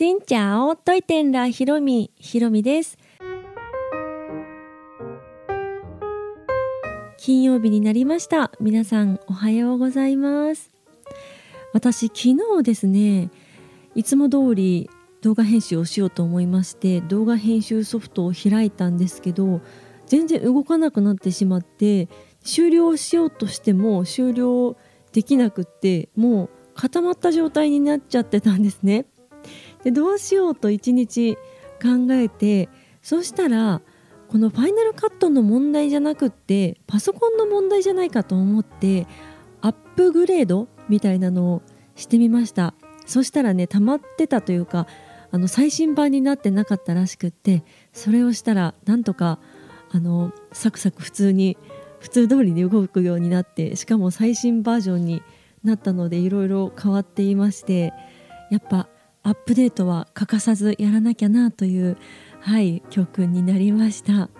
しんちゃおといてんらひろみ。ひろみです。金曜日になりました。皆さんおはようございます。私昨日ですねいつも通り動画編集をしようと思いまして動画編集ソフトを開いたんですけど全然動かなくなってしまって終了しようとしても終了できなくってもう固まった状態になっちゃってたんですね。でどうしようと一日考えてそしたらこのファイナルカットの問題じゃなくってパソコンの問題じゃないかと思ってアップグレードみたいなのをしてみました。そしたらね溜まってたというかあの最新版になってなかったらしくってそれをしたらなんとかあのサクサク普通に普通通りに動くようになってしかも最新バージョンになったのでいろいろ変わっていましてやっぱアップデートは欠かさずやらなきゃなというはい教訓になりました。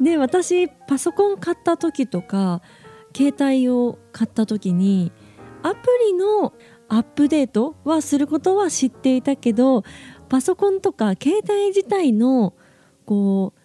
で私パソコン買った時とか携帯を買った時にアプリのアップデートはすることは知っていたけどパソコンとか携帯自体のこう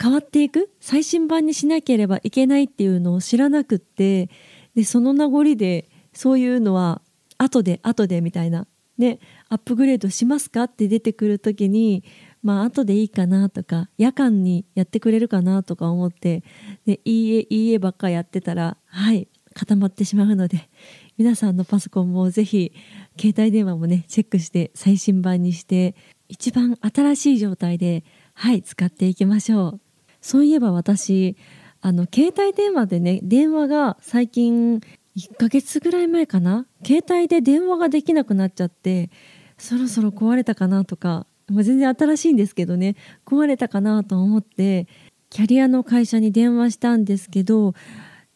変わっていく最新版にしなければいけないっていうのを知らなくってでその名残でそういうのは後で後でみたいなねアップグレードしますか？って出てくる時にまあ後でいいかなとか夜間にやってくれるかなとか思ってでいいえいいえばっかやってたらはい固まってしまうので皆さんのパソコンもぜひ携帯電話もねチェックして最新版にして一番新しい状態ではい使っていきましょう。そういえば私あの携帯電話でね電話が最近1ヶ月ぐらい前かな？携帯で電話ができなくなっちゃってそろそろ壊れたかなとか、まあ、全然新しいんですけどね壊れたかなと思ってキャリアの会社に電話したんですけど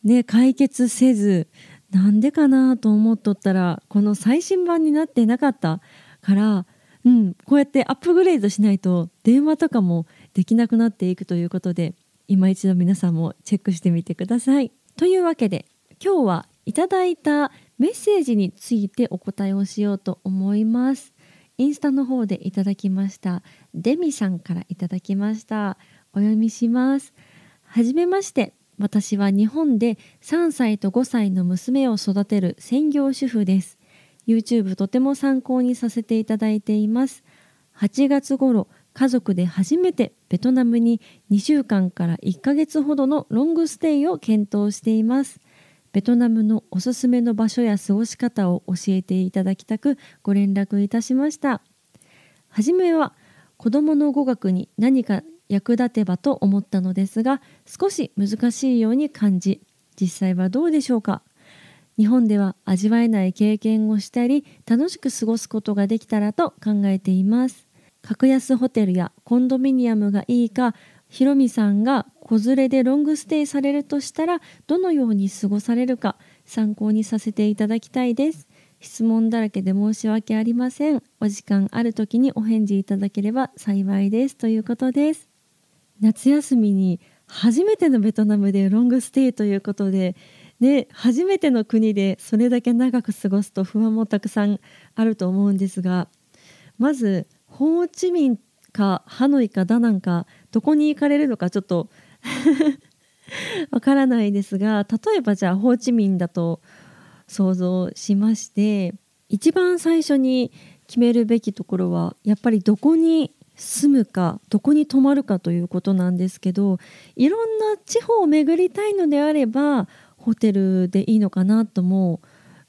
ね解決せずなんでかなと思っとったらこの最新版になってなかったからうん、こうやってアップグレードしないと電話とかもできなくなっていくということで今一度皆さんもチェックしてみてください。というわけで今日はいただいたメッセージについてお答えをしようと思います。インスタの方でいただきました。デミさんからいただきました。お読みします。はじめまして。私は日本で3歳と5歳の娘を育てる専業主婦です。YouTube とても参考にさせていただいています。8月頃家族で初めてベトナムに2週間から1ヶ月ほどのロングステイを検討しています。ベトナムのおすすめの場所や過ごし方を教えていただきたくご連絡いたしました。はじめは子どもの語学に何か役立てばと思ったのですが少し難しいように感じ実際はどうでしょうか。日本では味わえない経験をしたり楽しく過ごすことができたらと考えています。格安ホテルやコンドミニアムがいいかひろみさんが子連れでロングステイされるとしたらどのように過ごされるか参考にさせていただきたいです。質問だらけで申し訳ありません。お時間ある時にお返事いただければ幸いです。ということです。夏休みに初めてのベトナムでロングステイということでね、初めての国でそれだけ長く過ごすと不安もたくさんあると思うんですがまずホーチミンかハノイかダナンかどこに行かれるのかちょっと わからないですが例えばじゃあホーチミンだと想像しまして一番最初に決めるべきところはやっぱりどこに住むかどこに泊まるかということなんですけどいろんな地方を巡りたいのであればホテルでいいのかなとも、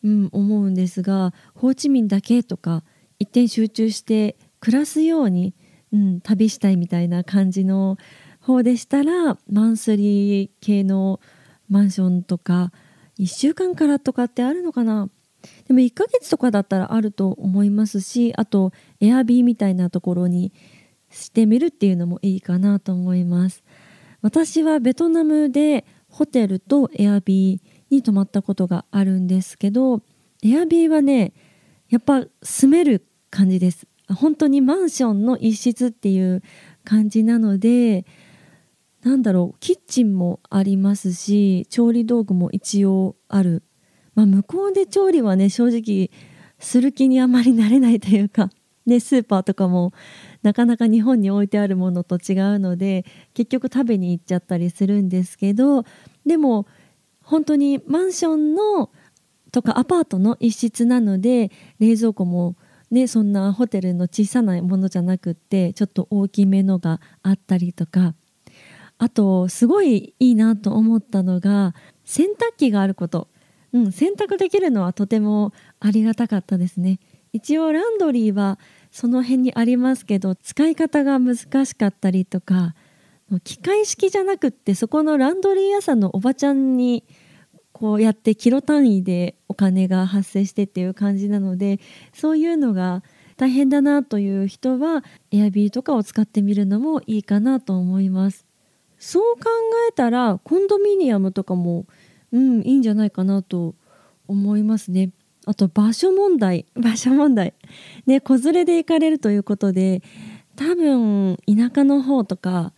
うん、思うんですがホーチミンだけとか一点集中して暮らすように、うん、旅したいみたいな感じの方でしたらマンスリー系のマンションとか1週間からとかってあるのかな？でも1ヶ月とかだったらあると思いますしあとエアビーみたいなところにしてみるっていうのもいいかなと思います。私はベトナムでホテルとエアビーに泊まったことがあるんですけどエアビーはねやっぱ住める感じです。本当にマンションの一室っていう感じなのでなんだろうキッチンもありますし調理道具も一応ある、まあ、向こうで調理はね正直する気にあまりなれないというか ね、スーパーとかもなかなか日本に置いてあるものと違うので結局食べに行っちゃったりするんですけどでも本当にマンションのとかアパートの一室なので冷蔵庫もねそんなホテルの小さなものじゃなくってちょっと大きめのがあったりとかあとすごいいいなと思ったのが洗濯機があること、うん、洗濯できるのはとてもありがたかったですね。一応ランドリーはその辺にありますけど使い方が難しかったりとか機械式じゃなくってそこのランドリー屋さんのおばちゃんにこうやってキロ単位でお金が発生してっていう感じなのでそういうのが大変だなという人はエアビーとかを使ってみるのもいいかなと思います。そう考えたらコンドミニアムとかもうんいいんじゃないかなと思いますね。あと場所問題。場所問題。ね子連れで行かれるということで多分田舎の方とか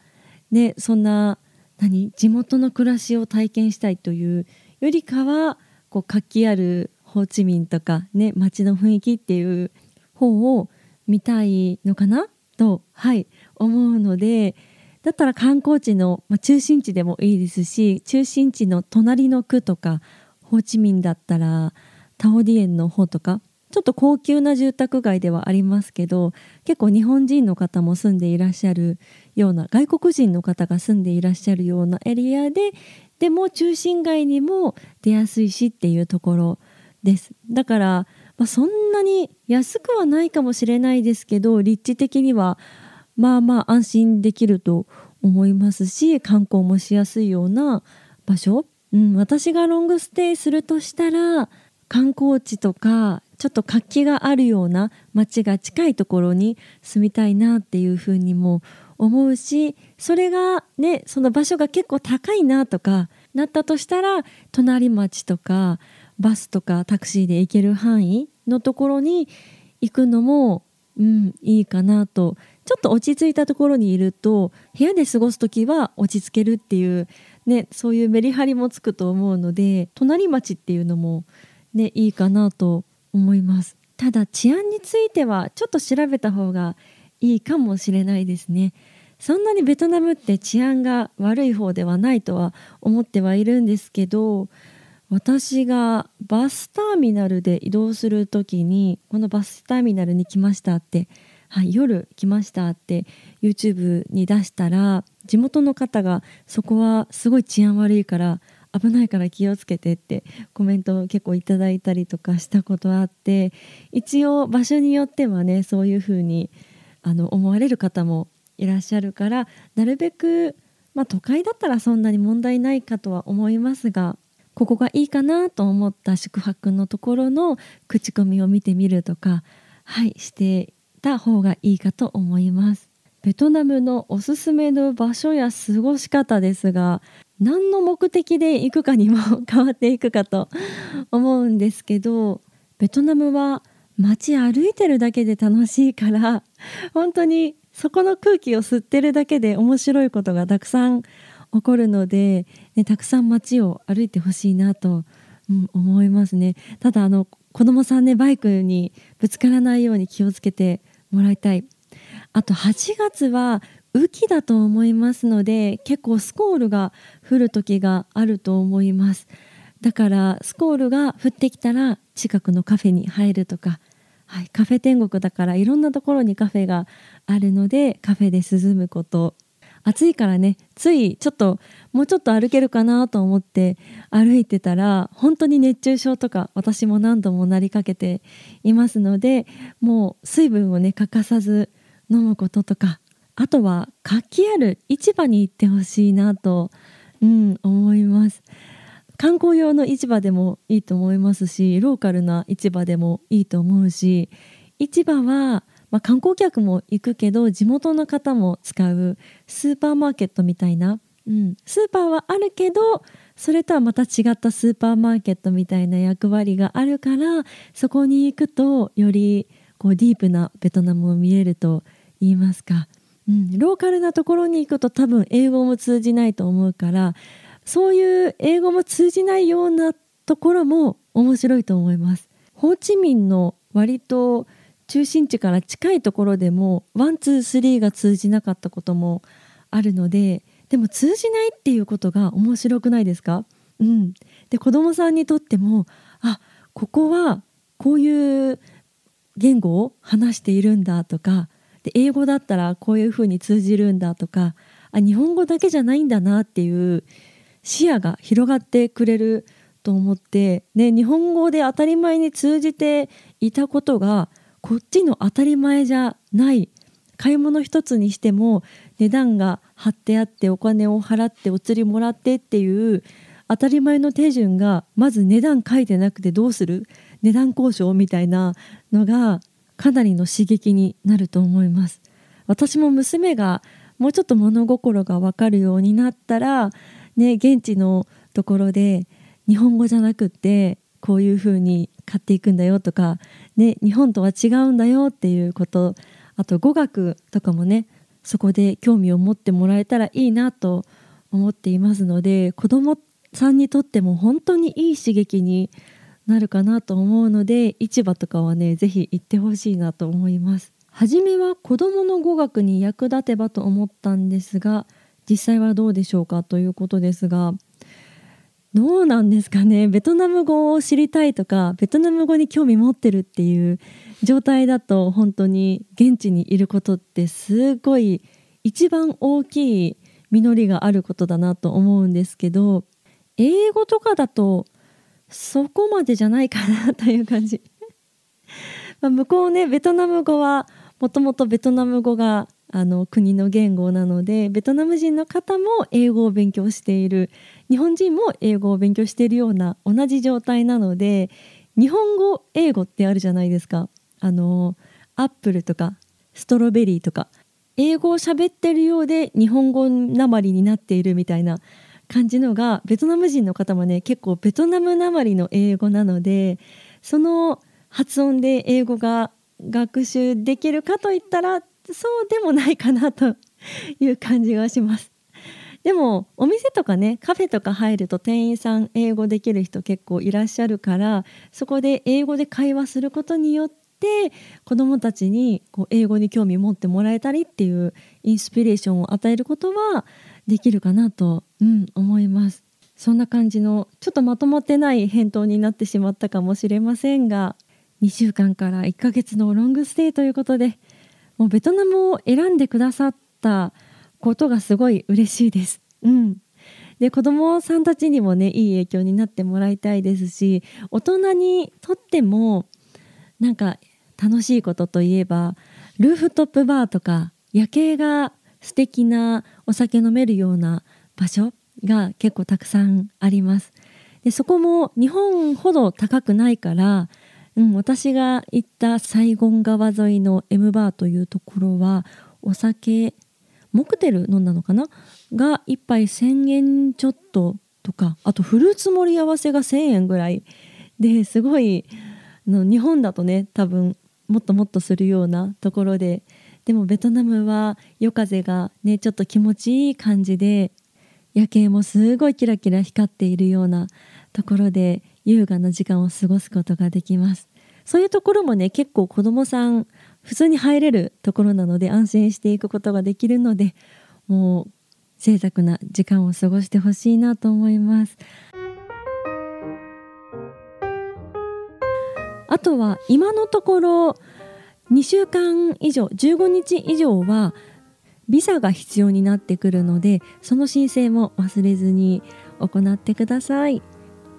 ねそんな何地元の暮らしを体験したいというよりかはこう活気あるホーチミンとかね街の雰囲気っていう方を見たいのかなとはい思うのでだったら観光地の、まあ、中心地でもいいですし中心地の隣の区とかホーチミンだったらタオディエンの方とかちょっと高級な住宅街ではありますけど結構日本人の方も住んでいらっしゃるような外国人の方が住んでいらっしゃるようなエリアででも中心街にも出やすいしっていうところです。だから、まあ、そんなに安くはないかもしれないですけど立地的にはまあまあ安心できると思いますし観光もしやすいような場所、うん、私がロングステイするとしたら観光地とかちょっと活気があるような街が近いところに住みたいなっていうふうにも思うしそれがねその場所が結構高いなとかなったとしたら隣町とかバスとかタクシーで行ける範囲のところに行くのも、うん、いいかなとちょっと落ち着いたところにいると部屋で過ごす時は落ち着けるっていう、ね、そういうメリハリもつくと思うので隣町っていうのも、ね、いいかなと思います。ただ治安についてはちょっと調べた方がいいかもしれないですね。そんなにベトナムって治安が悪い方ではないとは思ってはいるんですけど私がバスターミナルで移動する時にこのバスターミナルに来ましたってはい、夜来ましたって YouTube に出したら地元の方がそこはすごい治安悪いから危ないから気をつけてってコメントを結構いただいたりとかしたことあって一応場所によってはねそういうふうにあの思われる方もいらっしゃるからなるべく、まあ、都会だったらそんなに問題ないかとは思いますがここがいいかなと思った宿泊のところの口コミを見てみるとかはいしてた方がいいかと思います。ベトナムのおすすめの場所や過ごし方ですが何の目的で行くかにも変わっていくかと思うんですけどベトナムは街歩いてるだけで楽しいから本当にそこの空気を吸ってるだけで面白いことがたくさん起こるので、ね、たくさん街を歩いてほしいなと、うん、思いますね。ただあの子供さんねバイクにぶつからないように気をつけてもらいたい。あと8月は雨季だと思いますので結構スコールが降る時があると思います。だからスコールが降ってきたら近くのカフェに入るとか、はい、カフェ天国だからいろんなところにカフェがあるのでカフェで涼むこと暑いからねついちょっともうちょっと歩けるかなと思って歩いてたら本当に熱中症とか私も何度もなりかけていますのでもう水分をね欠かさず飲むこととかあとは活気ある市場に行ってほしいなと、うん、思います。観光用の市場でもいいと思いますしローカルな市場でもいいと思うし市場はまあ、観光客も行くけど地元の方も使うスーパーマーケットみたいな、うん、スーパーはあるけどそれとはまた違ったスーパーマーケットみたいな役割があるからそこに行くとよりこうディープなベトナムを見れると言いますか、うん、ローカルなところに行くと多分英語も通じないと思うからそういう英語も通じないようなところも面白いと思います。ホーチミンの割と中心地から近いところでも one two three が通じなかったこともあるのででも通じないっていうことが面白くないですか？うん、で子どもさんにとってもあここはこういう言語を話しているんだとかで英語だったらこういうふうに通じるんだとかあ日本語だけじゃないんだなっていう視野が広がってくれると思って、ね、日本語で当たり前に通じていたことがこっちの当たり前じゃない。買い物一つにしても値段が貼ってあってお金を払ってお釣りもらってっていう当たり前の手順がまず値段書いてなくてどうする？値段交渉みたいなのがかなりの刺激になると思います。私も娘がもうちょっと物心が分かるようになったらね現地のところで日本語じゃなくってこういうふうに買っていくんだよとか、ね、日本とは違うんだよっていうことあと語学とかもねそこで興味を持ってもらえたらいいなと思っていますので子どもさんにとっても本当にいい刺激になるかなと思うので市場とかはね是非行ってほしいなと思います。初めは子どもの語学に役立てばと思ったんですが実際はどうでしょうかということですがどうなんですかね。ベトナム語を知りたいとかベトナム語に興味持ってるっていう状態だと本当に現地にいることってすごい一番大きい実りがあることだなと思うんですけど英語とかだとそこまでじゃないかなという感じ。ま向こうねベトナム語はもともとベトナム語があの国の言語なのでベトナム人の方も英語を勉強している日本人も英語を勉強しているような同じ状態なので日本語英語ってあるじゃないですかあのアップルとかストロベリーとか英語を喋ってるようで日本語なまりになっているみたいな感じのがベトナム人の方もね結構ベトナムなまりの英語なのでその発音で英語が学習できるかといったらそうでもないかなという感じがします。でもお店とかねカフェとか入ると店員さん英語できる人結構いらっしゃるからそこで英語で会話することによって子どもたちにこう英語に興味持ってもらえたりっていうインスピレーションを与えることはできるかなと、うん、思います。そんな感じのちょっとまとまってない返答になってしまったかもしれませんが2週間から1ヶ月のロングステイということでもうベトナムを選んでくださったことがすごい嬉しいです。うん、で子どもさんたちにもねいい影響になってもらいたいですし大人にとってもなんか楽しいことといえばルーフトップバーとか夜景が素敵なお酒飲めるような場所が結構たくさんあります。でそこも日本ほど高くないから、うん、私が行ったサイゴン川沿いの M バーというところはお酒モクテル飲んだのかな？が1杯1,000円ちょっととかあとフルーツ盛り合わせが1,000円ぐらいですごいの日本だとね多分もっともっとするようなところででもベトナムは夜風がねちょっと気持ちいい感じで夜景もすごいキラキラ光っているようなところで優雅な時間を過ごすことができます。そういうところもね結構子どもさん普通に入れるところなので安心していくことができるのでもう贅沢な時間を過ごしてほしいなと思いますあとは今のところ2週間以上15日以上はビザが必要になってくるのでその申請も忘れずに行ってください。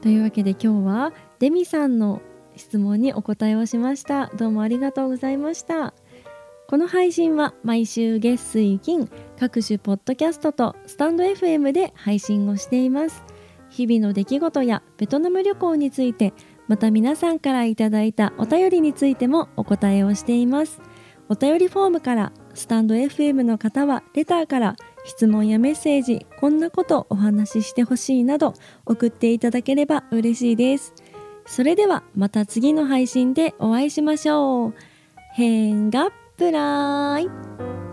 というわけで今日はデミさんの質問にお答えをしました。どうもありがとうございました。この配信は毎週月水金各種ポッドキャストとスタンド FM で配信をしています。日々の出来事やベトナム旅行についてまた皆さんからいただいたお便りについてもお答えをしていますお便りフォームからスタンド FM の方はレターから質問やメッセージこんなことお話ししてほしいなど送っていただければ嬉しいですそれではまた次の配信でお会いしましょう。へんがっぷらーい。